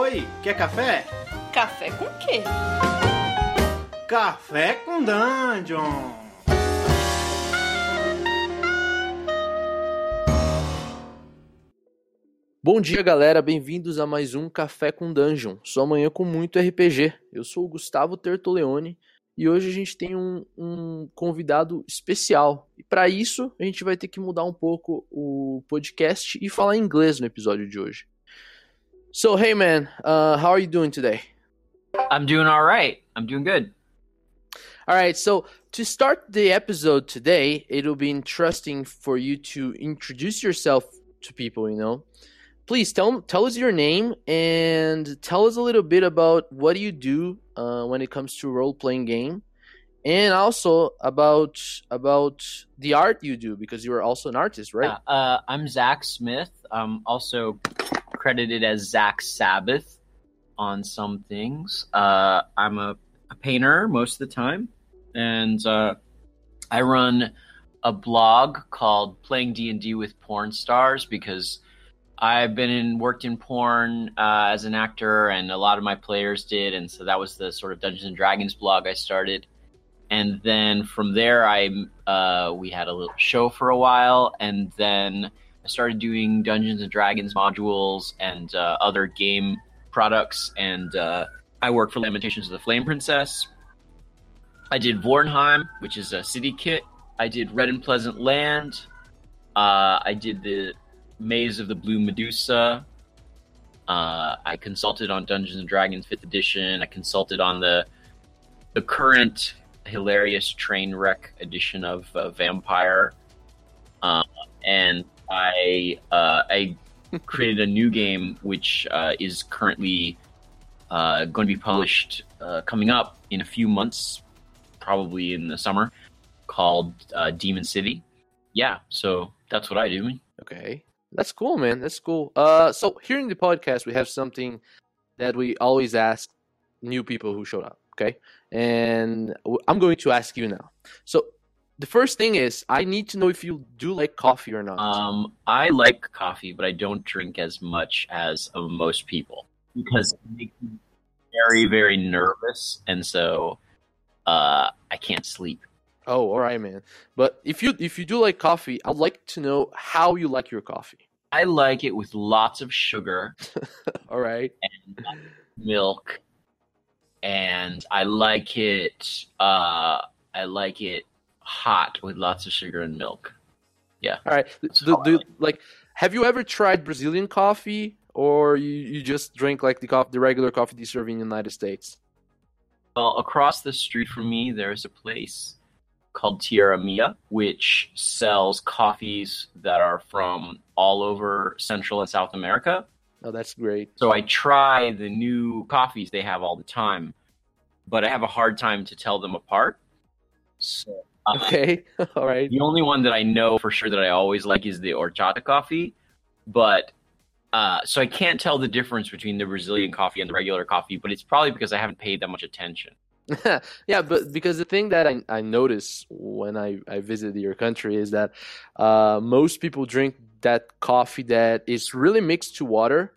Oi, quer café? Café com quê? Café com Dungeon! Bom dia, galera. Bem-vindos a mais um Café com Dungeon. Sua manhã com muito RPG. Eu sou o Gustavo Tertoleone e hoje a gente tem um, um convidado especial. E para isso, a gente vai ter que mudar um pouco o podcast e falar inglês no episódio de hoje. So, hey man, uh, how are you doing today? I'm doing all right. I'm doing good. All right, so to start the episode today, it'll be interesting for you to introduce yourself to people, you know. Please tell tell us your name and tell us a little bit about what you do uh, when it comes to role playing game, and also about about the art you do because you are also an artist, right? Uh, uh, I'm Zak Smith. I'm also credited as Zak Sabbath on some things. Uh, I'm a, a painter most of the time, and uh, I run a blog called Playing D and D with Porn Stars because I've been in worked in porn uh, as an actor, and a lot of my players did, and so that was the sort of Dungeons and Dragons blog I started. And then from there, I uh, we had a little show for a while, and then started doing Dungeons and Dragons modules and uh, other game products, and uh, I worked for Lamentations of the Flame Princess. I did Vornheim, which is a city kit. I did Red and Pleasant Land. Uh, I did the Maze of the Blue Medusa. Uh, I consulted on Dungeons and Dragons Fifth Edition. I consulted on the the current hilarious train wreck edition of uh, Vampire, uh, and I uh, I created a new game which uh, is currently uh, going to be published uh, coming up in a few months, probably in the summer, called uh, Demon City. Yeah, so that's what I do. Okay. That's cool, man. That's cool. Uh, so here in the podcast, we have something that we always ask new people who showed up. Okay, and I'm going to ask you now. So the first thing is, I need to know if you do like coffee or not. Um, I like coffee, but I don't drink as much as uh, most people because it makes me very, very nervous, and so uh, I can't sleep. oh, all right, man. But if you if you do like coffee, I'd like to know how you like your coffee. I like it with lots of sugar all right. and milk, and I like it. Uh, I like it hot with lots of sugar and milk. Yeah. All right. That's Do, do, like have you ever tried Brazilian coffee, or you, you just drink like the coffee, the regular coffee they serve in the United States? Well, across the street from me, there's a place called Tierra Mia, which sells coffees that are from all over Central and South America. Oh, that's great. So I try the new coffees they have all the time, but I have a hard time to tell them apart. So Okay. all right. the only one that I know for sure that I always like is the horchata coffee, but uh, so I can't tell the difference between the Brazilian coffee and the regular coffee, but it's probably because I haven't paid that much attention. yeah, but because the thing that I, I notice when I, I visit your country is that uh, most people drink that coffee that is really mixed to water.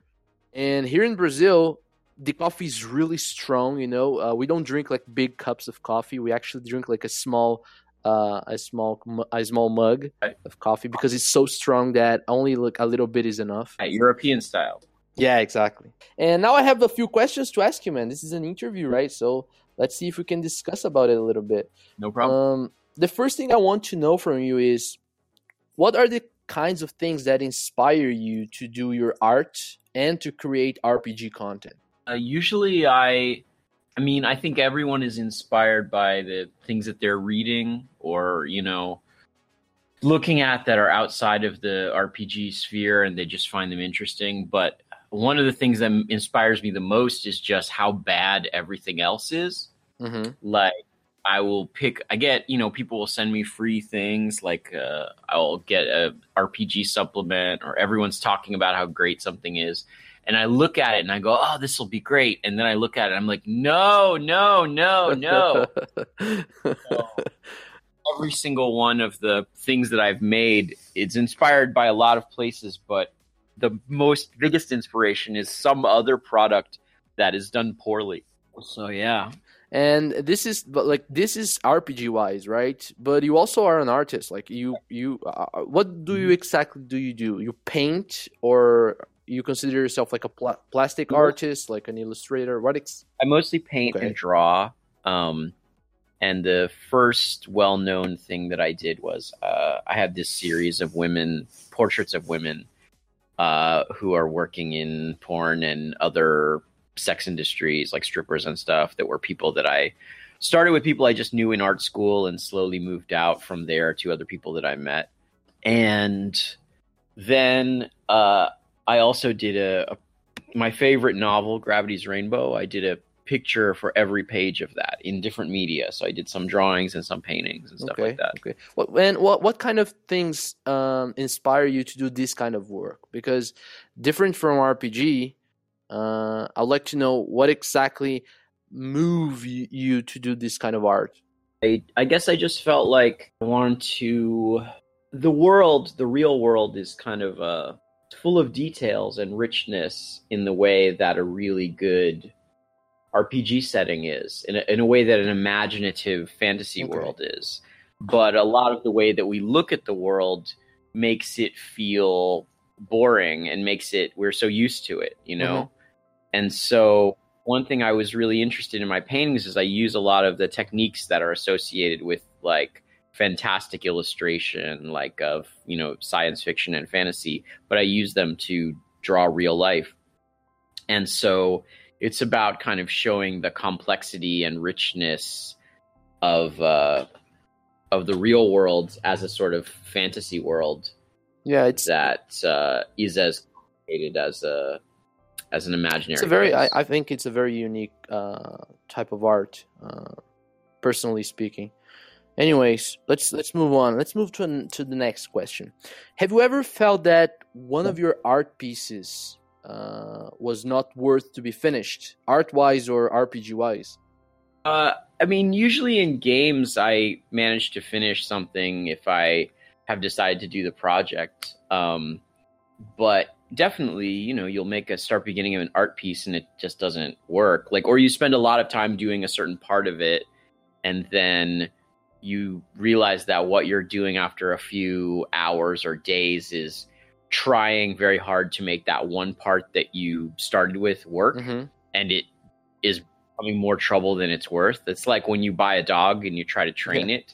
And here in Brazil, the coffee is really strong. You know, uh, we don't drink like big cups of coffee. We actually drink like a small, uh, a small, a small mug Right. of coffee because it's so strong that only like a little bit is enough. European style. Yeah, exactly. And now I have a few questions to ask you, man. This is an interview, right? So let's see if we can discuss about it a little bit. No problem. Um, the first thing I want to know from you is what are the kinds of things that inspire you to do your art and to create RPG content? Uh, usually, I, I mean, I think everyone is inspired by the things that they're reading or you know, looking at that are outside of the RPG sphere, and they just find them interesting. But one of the things that inspires me the most is just how bad everything else is. Mm-hmm. like i will pick i get you know people will send me free things like uh, i'll get a rpg supplement or everyone's talking about how great something is and i look at it and i go oh this will be great. And then i look at it i'm like no no no no. Every single one of the things that i've made it's inspired by a lot of places but the most biggest inspiration is some other product that is done poorly. So yeah, and this is but like this is rpg wise right? But you also are an artist. Like you you uh, what do you Mm-hmm. exactly do you do? You paint or you consider yourself like a pla- plastic Well- artist like an illustrator what ex- I mostly paint Okay. and draw. Um, and the first well-known thing that I did was uh, I had this series of women portraits of women uh, who are working in porn and other sex industries, like strippers and stuff. That were people that I started with people I just knew in art school, and slowly moved out from there to other people that I met. And then uh, I also did a, a my favorite novel, Gravity's Rainbow. I did a picture for every page of that in different media. So I did some drawings and some paintings and stuff okay like that. okay what and what what kind of things um inspire you to do this kind of work because different from rpg uh i'd like to know what exactly move you, to do this kind of art I, I guess I just felt like I wanted to. The world, the real world, is kind of uh, full of details and richness in the way that a really good RPG setting is, in a, in a way that an imaginative fantasy Okay. world is. But a lot of the way that we look at the world makes it feel boring and makes it, we're so used to it, you know? Mm-hmm. And so one thing I was really interested in my paintings is I use a lot of the techniques that are associated with like fantastic illustration, like of you know science fiction and fantasy, but I use them to draw real life. And so it's about kind of showing the complexity and richness of uh, of the real world as a sort of fantasy world yeah it's that uh, is as complicated as a as an imaginary. it's a very I. I think it's a very unique uh type of art uh personally speaking anyways let's let's move on let's move to to the next question have you ever felt that one of your art pieces uh was not worth to be finished art wise or rpg wise Uh, I mean, usually in games, I manage to finish something if I have decided to do the project. Um, but definitely, you know, you'll make a start beginning of an art piece and it just doesn't work. Like, or you spend a lot of time doing a certain part of it, and then you realize that what you're doing after a few hours or days is trying very hard to make that one part that you started with work mm-hmm. and it is becoming more trouble than it's worth. It's like when you buy a dog and you try to train it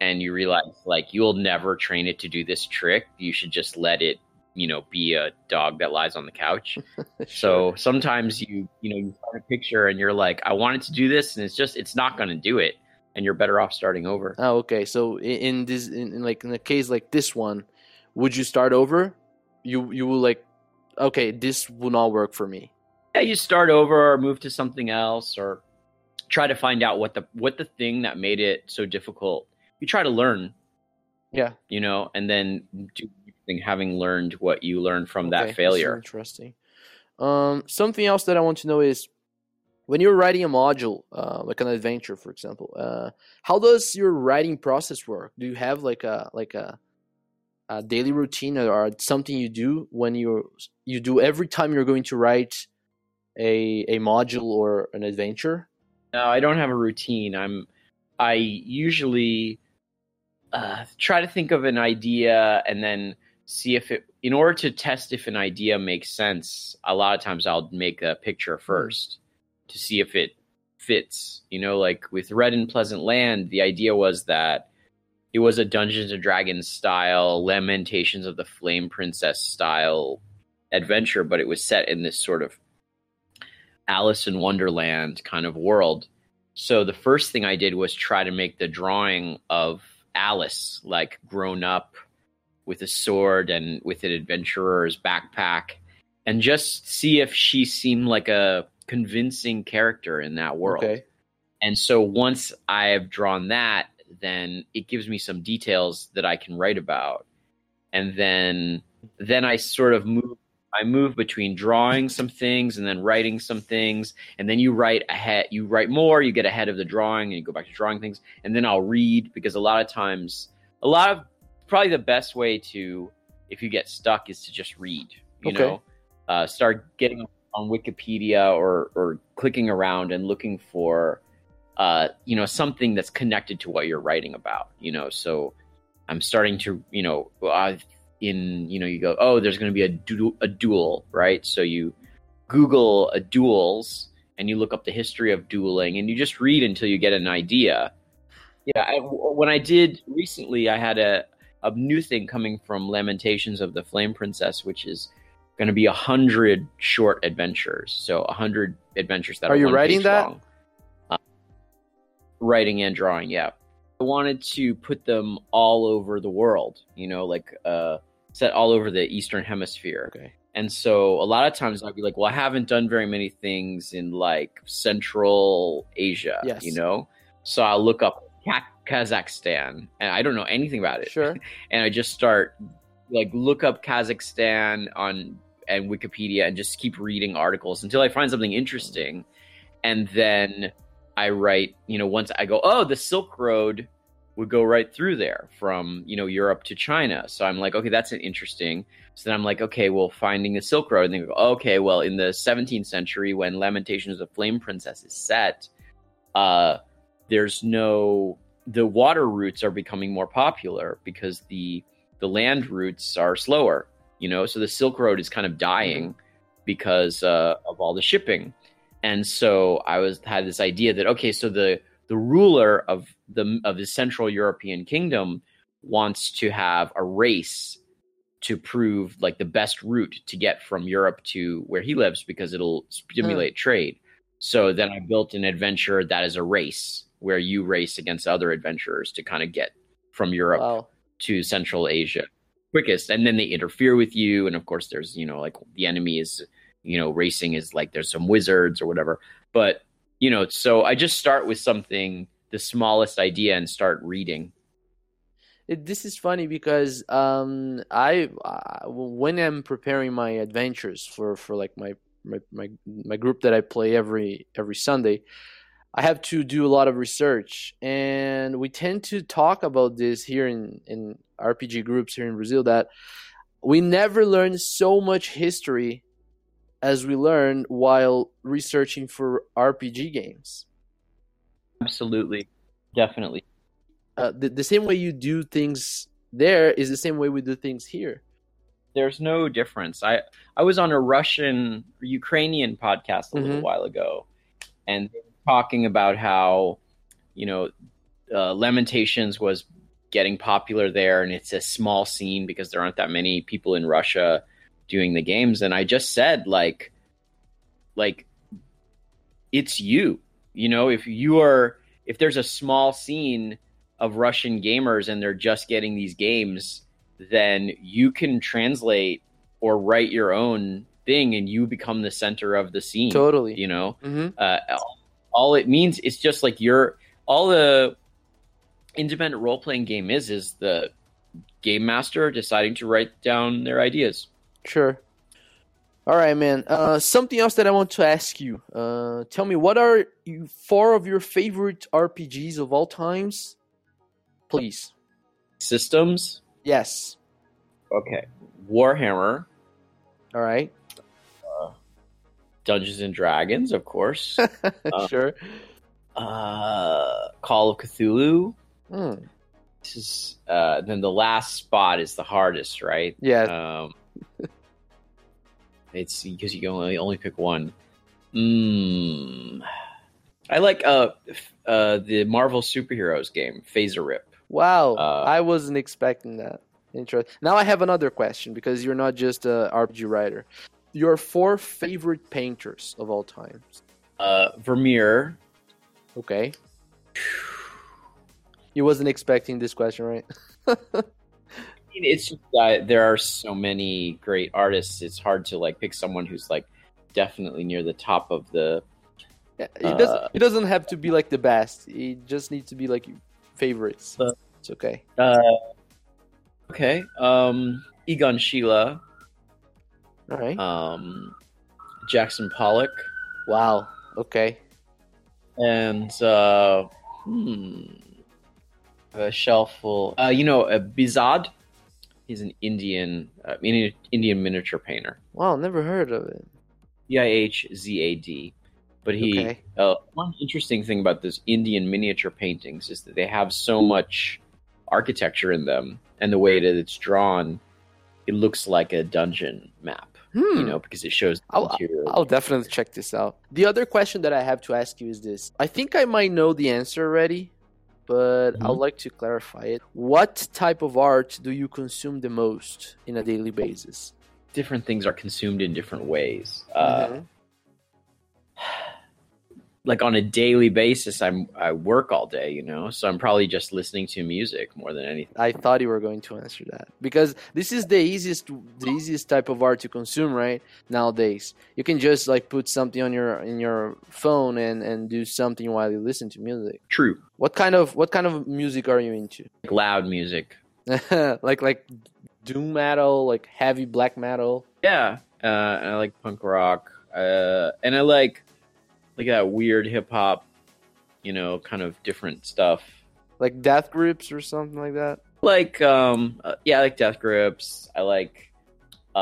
and you realize like you'll never train it to do this trick. You should just let it, you know, be a dog that lies on the couch. So sometimes you, you know, you find a picture and you're like, I wanted to do this and it's just it's not going to do it and you're better off starting over. oh okay so in, this in, like in a case like this one would you start over you you will like okay this will not work for me yeah, you start over or move to something else or try to find out what the what the thing that made it so difficult. You try to learn, yeah you know, and then do having learned what you learned from Okay, that failure. Interesting. Um, something else that I want to know is when you're writing a module, uh, like an adventure, for example, uh, how does your writing process work? Do you have like a like a, a daily routine or something you do when you you do every time you're going to write a a module or an adventure? No, I don't have a routine. I'm I usually uh, try to think of an idea and then see if it in order to test if an idea makes sense, a lot of times I'll make a picture first to see if it fits. You know, like with Red and Pleasant Land, the idea was that it was a Dungeons and Dragons style, Lamentations of the Flame Princess style adventure, but it was set in this sort of Alice in Wonderland kind of world. So the first thing I did was try to make the drawing of Alice like grown up with a sword and with an adventurer's backpack and just see if she seemed like a convincing character in that world. Okay. And so once I have drawn that, then it gives me some details that I can write about. And then then I sort of move I move between drawing some things and then writing some things. And then you write ahead you write more, you get ahead of the drawing and you go back to drawing things. And then I'll read because a lot of times a lot of probably the best way to if you get stuck is to just read. You Okay. know, uh, start getting on Wikipedia or or clicking around and looking for, uh, you know, something that's connected to what you're writing about. You know, so I'm starting to, you know, uh, in you know, you go, oh, there's going to be a du- a duel, right? So you Google a duels and you look up the history of dueling and you just read until you get an idea. Yeah, I, when I did recently, I had a a new thing coming from Lamentations of the Flame Princess, which is going to be a hundred short adventures. So a hundred adventures that Are are, you writing that? Uh, writing and drawing, yeah. I wanted to put them all over the world. You know, like uh, set all over the Eastern Hemisphere. Okay. And so a lot of times I'd be like, well, I haven't done very many things in like Central Asia, Yes. you know? So I'll look up Kazakhstan and I don't know anything about it. Sure. And I just start like look up Kazakhstan on and Wikipedia and just keep reading articles until I find something interesting. And then I write, you know, once I go, oh, the Silk Road would go right through there from, you know, Europe to China. So I'm like, okay, that's an interesting. So then I'm like, okay, well, finding the Silk Road. And then go, okay, well, in the 17th century, when Lamentations of Flame Princess is set, uh, there's no the water routes are becoming more popular because the the land routes are slower. You know, so the Silk Road is kind of dying because uh, of all the shipping. And so I was had this idea that okay, so the the ruler of the of the Central European kingdom wants to have a race to prove like the best route to get from Europe to where he lives because it'll stimulate trade. So then I built an adventure that is a race where you race against other adventurers to kind of get from Europe Wow. to Central Asia quickest. And then they interfere with you. And of course, there's, you know, like the enemy is, you know, racing is like there's some wizards or whatever. But, you know, so I just start with something, the smallest idea, and start reading. This is funny because um, I uh, when I'm preparing my adventures for, for like my, my my my group that I play every every Sunday, I have to do a lot of research, and we tend to talk about this here in in RPG groups here in Brazil that we never learn so much history as we learn while researching for RPG games. Absolutely. Definitely. Uh, the, the same way you do things there is the same way we do things here. There's no difference. I, I was on a Russian, Ukrainian podcast a little Mhm. while ago, and talking about how, you know, uh, Lamentations was getting popular there, and it's a small scene because there aren't that many people in Russia doing the games. And I just said, like, like, it's you. You know, if you are, if there's a small scene of Russian gamers and they're just getting these games, then you can translate or write your own thing, and you become the center of the scene. Totally. You know, hmm uh, all- all it means is just like you're all the independent role playing game is is the game master deciding to write down their ideas. Sure. All right, man. Uh, something else that I want to ask you. Uh, tell me, what are you, four of your favorite RPGs of all times? Please. Systems, Yes. okay. Warhammer, All right. Dungeons and Dragons, of course. sure. uh, Call of Cthulhu. Hmm. This is uh, then the last spot is the hardest, right? Yeah. Um, it's because you can only only pick one. Mm. I like uh, uh the Marvel superheroes game, FASERIP. Wow. uh, I wasn't expecting that. Interesting. Now I have another question because you're not just a RPG writer. Your four favorite painters of all time. Uh, Vermeer. Okay. You wasn't expecting this question, right? I mean, It's just that there are so many great artists. It's hard to like pick someone who's like definitely near the top of the. Yeah, it doesn't. Uh, It doesn't have to be like the best. It just needs to be like favorites. Uh, it's okay. Uh, okay. Um, Egon Schiele. All right. Um, Jackson Pollock. wow. Okay. and uh, hmm, a shelf full. Uh, you know, uh, Behzad. He's an Indian uh, Indian Indian miniature painter. Wow, never heard of it. E I H Z A D. But he Okay. uh, one interesting thing about those Indian miniature paintings is that they have so much architecture in them, and the way that it's drawn, it looks like a dungeon map. Hmm. You know, because it shows the I'll- I'll definitely check this out. The other question that I have to ask you is this. I think I might know the answer already, but Mhm. I'd like to clarify it. What type of art do you consume the most in a daily basis? different things are consumed in different ways. Uh, Mhm. Like on a daily basis, I'm I work all day, you know, so I'm probably just listening to music more than anything. I thought you were going to answer that because this is the easiest, the easiest type of art to consume, right? Nowadays, you can just like put something on your in your phone and and do something while you listen to music. True, What kind of what kind of music are you into? like loud music. like like doom metal, like heavy black metal. Yeah, uh, and I like punk rock, uh, and I like like that weird hip hop, you know, kind of different stuff. like death grips or something like that. Like, um, uh, yeah, I like Death Grips. I like, uh,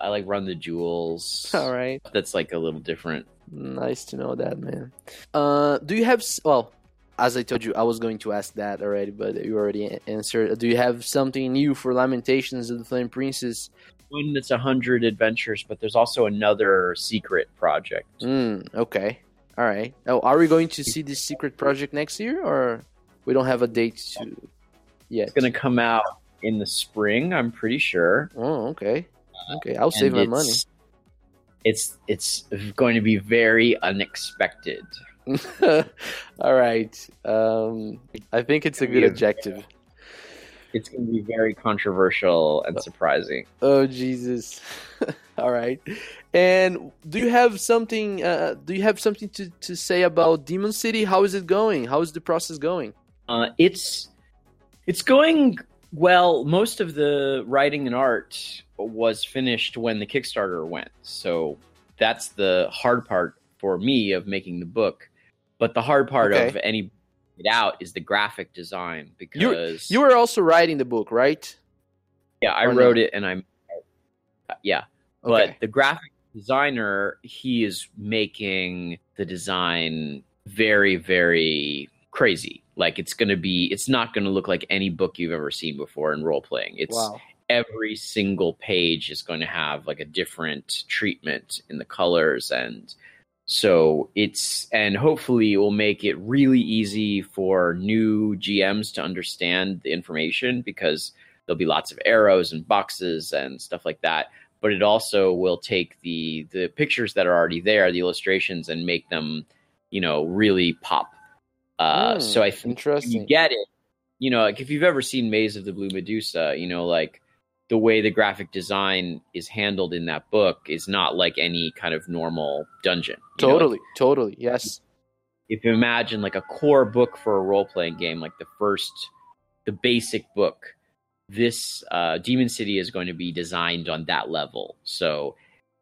I like Run the Jewels. All right, That's like a little different. nice to know that, man. Uh, do you have well? As I told you, I was going to ask that already, but you already answered. Do you have something new for Lamentations of the Flame Princess? One that's a hundred adventures, but there's also another secret project. Mm, okay, all right. Oh, are we going to see this secret project next year, or we don't have a date to yet? It's gonna come out in the spring, I'm pretty sure. Oh, okay, okay. I'll save my money. it's- It's going to be very unexpected. all right. Um, I think it's a good Yeah. It's going to be very controversial and surprising. Oh Jesus! All right. And do you have something? Uh, do you have something to, to say about Demon City? How is it going? How is the process going? Uh, it's it's going well. Most of the writing and art was finished when the Kickstarter went, so that's the hard part for me of making the book. But the hard part Okay. of any it out is the graphic design because You were also writing the book, right? yeah, I or wrote not? it and I'm uh, yeah, Okay. but the graphic designer he is making the design very very crazy like it's going to be it's not going to look like any book you've ever seen before in role playing it's wow. every single page is going to have like a different treatment in the colors and so it's and hopefully it will make it really easy for new GMs to understand the information because there'll be lots of arrows and boxes and stuff like that. But it also will take the the pictures that are already there the illustrations and make them you know really pop. Uh, Hmm, so i think you get it you know like if you've ever seen maze of the blue medusa you know like the way the graphic design is handled in that book is not like any kind of normal dungeon? Totally, totally. Yes. if you imagine like a core book for a role playing game, like the first, the basic book, this uh, Demon City is going to be designed on that level. So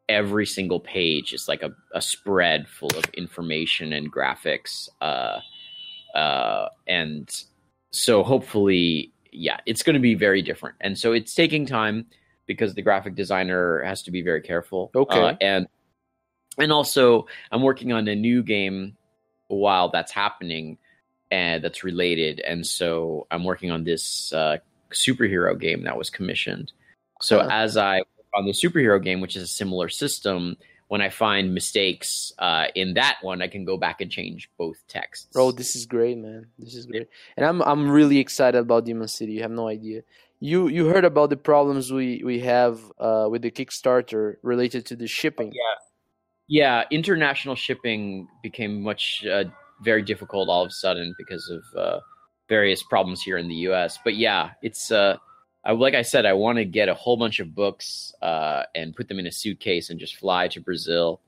every single page is like a, a spread full of information and graphics. Uh, uh, and so hopefully, yeah, it's going to be very different. And so it's taking time because the graphic designer has to be very careful. Okay. Uh, and and also, I'm working on a new game while that's happening and that's related and so i'm working on this uh, superhero game that was commissioned so Huh. as i work on the superhero game which is a similar system when i find mistakes uh, in that one i can go back and change both texts Bro, this is great, man. This is great, and I'm I'm really excited about Demon City. You have no idea. You you heard about the problems we we have uh, with the Kickstarter related to the shipping. yeah yeah international shipping became much uh, very difficult all of a sudden because of uh, various problems here in the us but yeah it's uh I, like I said, I want to get a whole bunch of books uh, and put them in a suitcase and just fly to Brazil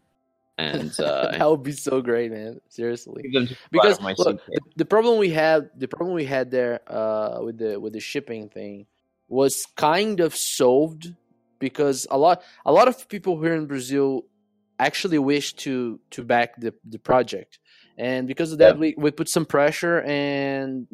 and uh, that would be so great, man. Seriously. give them to because look, suitcase. the problem we had the problem we had there uh, with the with the shipping thing was kind of solved because a lot a lot of people here in Brazil actually wish to to back the the project and because of that Yeah. we, we put some pressure and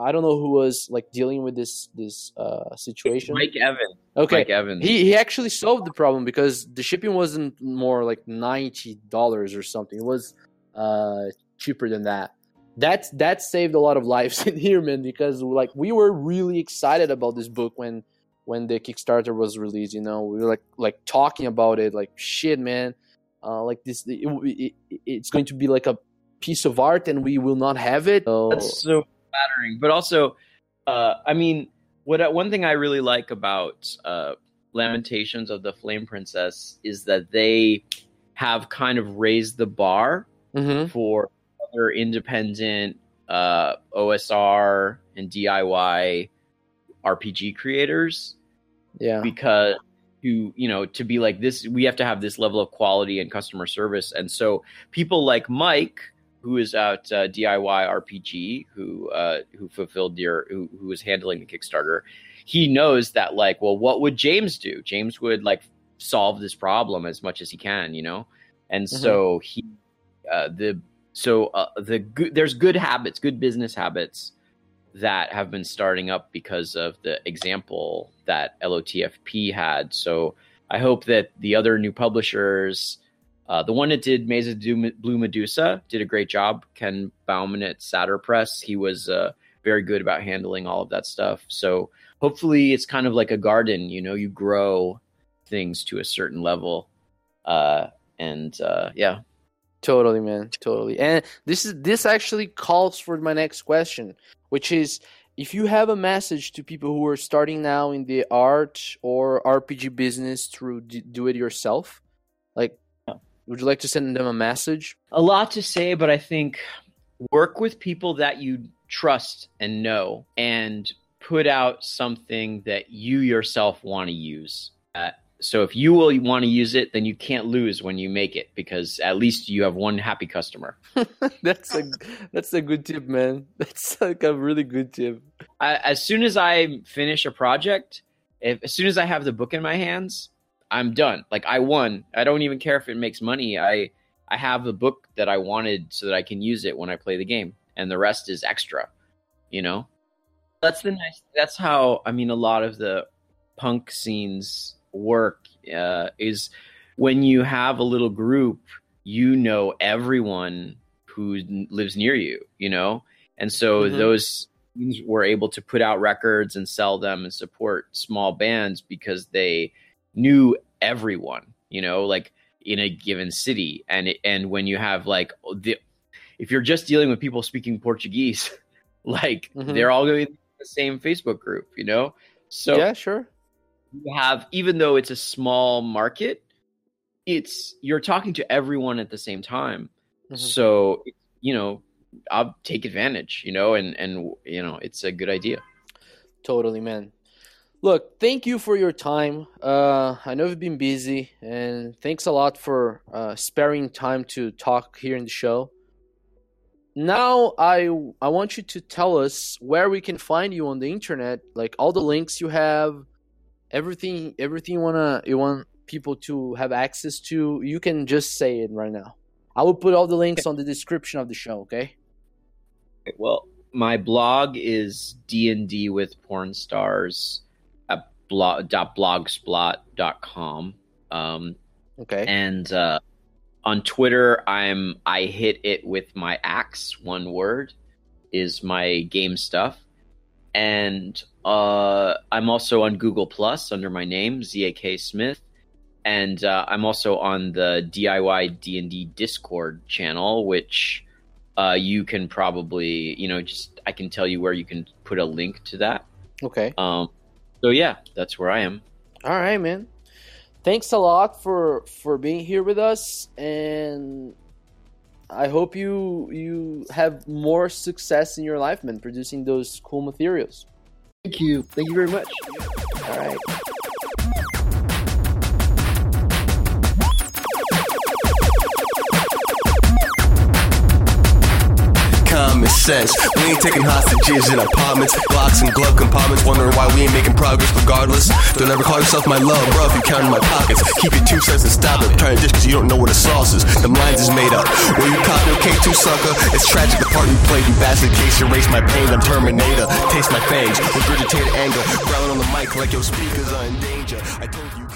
I don't know who was like dealing with this this uh, situation. Mike Evans. okay, Mike Evans. he he actually solved the problem because the shipping wasn't more like ninety dollars or something. It was uh cheaper than that. That's that saved a lot of lives in here, man. Because like we were really excited about this book when when the Kickstarter was released. You know, we were like like talking about it, like shit, man. Uh, like this, it, it, it's going to be like a piece of art, and we will not have it. So, That's so flattering. But also, uh, I mean, what one thing I really like about uh, Lamentations of the Flame Princess is that they have kind of raised the bar Mhm. for other independent uh, OSR and DIY RPG creators yeah, because to you know to be like this we have to have this level of quality and customer service and so people like mike who is at uh, diy rpg who uh, who fulfilled your who, who was handling the kickstarter. He knows that like well what would james do? James would like solve this problem as much as he can you know? And so he uh, the so uh, the good there's good habits good business habits that have been starting up because of the example that LOTFP had. So I hope that the other new publishers, uh, the one that did Mesa Blue Medusa, did a great job. Ken Bauman at Satyr Press, he was uh, very good about handling all of that stuff. So hopefully, it's kind of like a garden. You know, you grow things to a certain level, uh, and uh, yeah. Totally, man. Totally. And this is this actually calls for my next question, which is if you have a message to people who are starting now in the art or RPG business through do it yourself, would you like to send them a message? a lot to say, but I think work with people that you trust and know and put out something that you yourself want to use. Uh, so if you will want to use it, then you can't lose when you make it because at least you have one happy customer. that's a that's a good tip, man. That's like a really good tip. I, as soon as I finish a project, if, as soon as I have the book in my hands, I'm done. Like I won. I don't even care if it makes money. I I have the book that I wanted so that I can use it when I play the game, and the rest is extra. You know, that's the nice. That's how I mean. A lot of the punk scenes work uh, is when you have a little group. You know everyone who lives near you. You know, and so Mhm. those were able to put out records and sell them and support small bands because they knew everyone you know like in a given city and it, and when you have like the if you're just dealing with people speaking portuguese like Mhm. they're all going to be in the same facebook group you know so yeah, sure. you have even though it's a small market it's you're talking to everyone at the same time Mhm. so you know i'll take advantage you know and and you know it's a good idea Totally, man. Look, thank you for your time. Uh, I know you've been busy, and thanks a lot for uh, sparing time to talk here in the show. Now, I I want you to tell us where we can find you on the internet, like all the links you have, everything everything you wanna you want people to have access to. You can just say it right now. I will put all the links on the description of the show. Okay. Well, my blog is D and D with porn stars blog dot blogspot.com. Um, Okay. and uh, on Twitter, I'm I hit it with my axe. One word is my game stuff, and uh, I'm also on Google Plus under my name Zak Smith, and uh, I'm also on the DIY D and D Discord channel, which uh, you can probably you know just I can tell you where you can put a link to that. Okay. Um, so yeah, that's where I am. All right, man. Thanks a lot for for being here with us, and I hope you you have more success in your life, man, producing those cool materials. Thank you. Thank you very much. All right. Sense. We ain't taking hostages in apartments, blocks and glove compartments. Wondering why we ain't making progress regardless. Don't ever call yourself my love, bro, if you count in my pockets. Keep your two cents and stop it. To dish cause you don't know what the sauce is. Them lines is made up. Where you copy K2 sucker? It's tragic the part you played. You bastard case, erase my pain. I'm Terminator. Taste my fangs. Regurgitated anger. Growling on the mic like your speakers are in danger. I told you.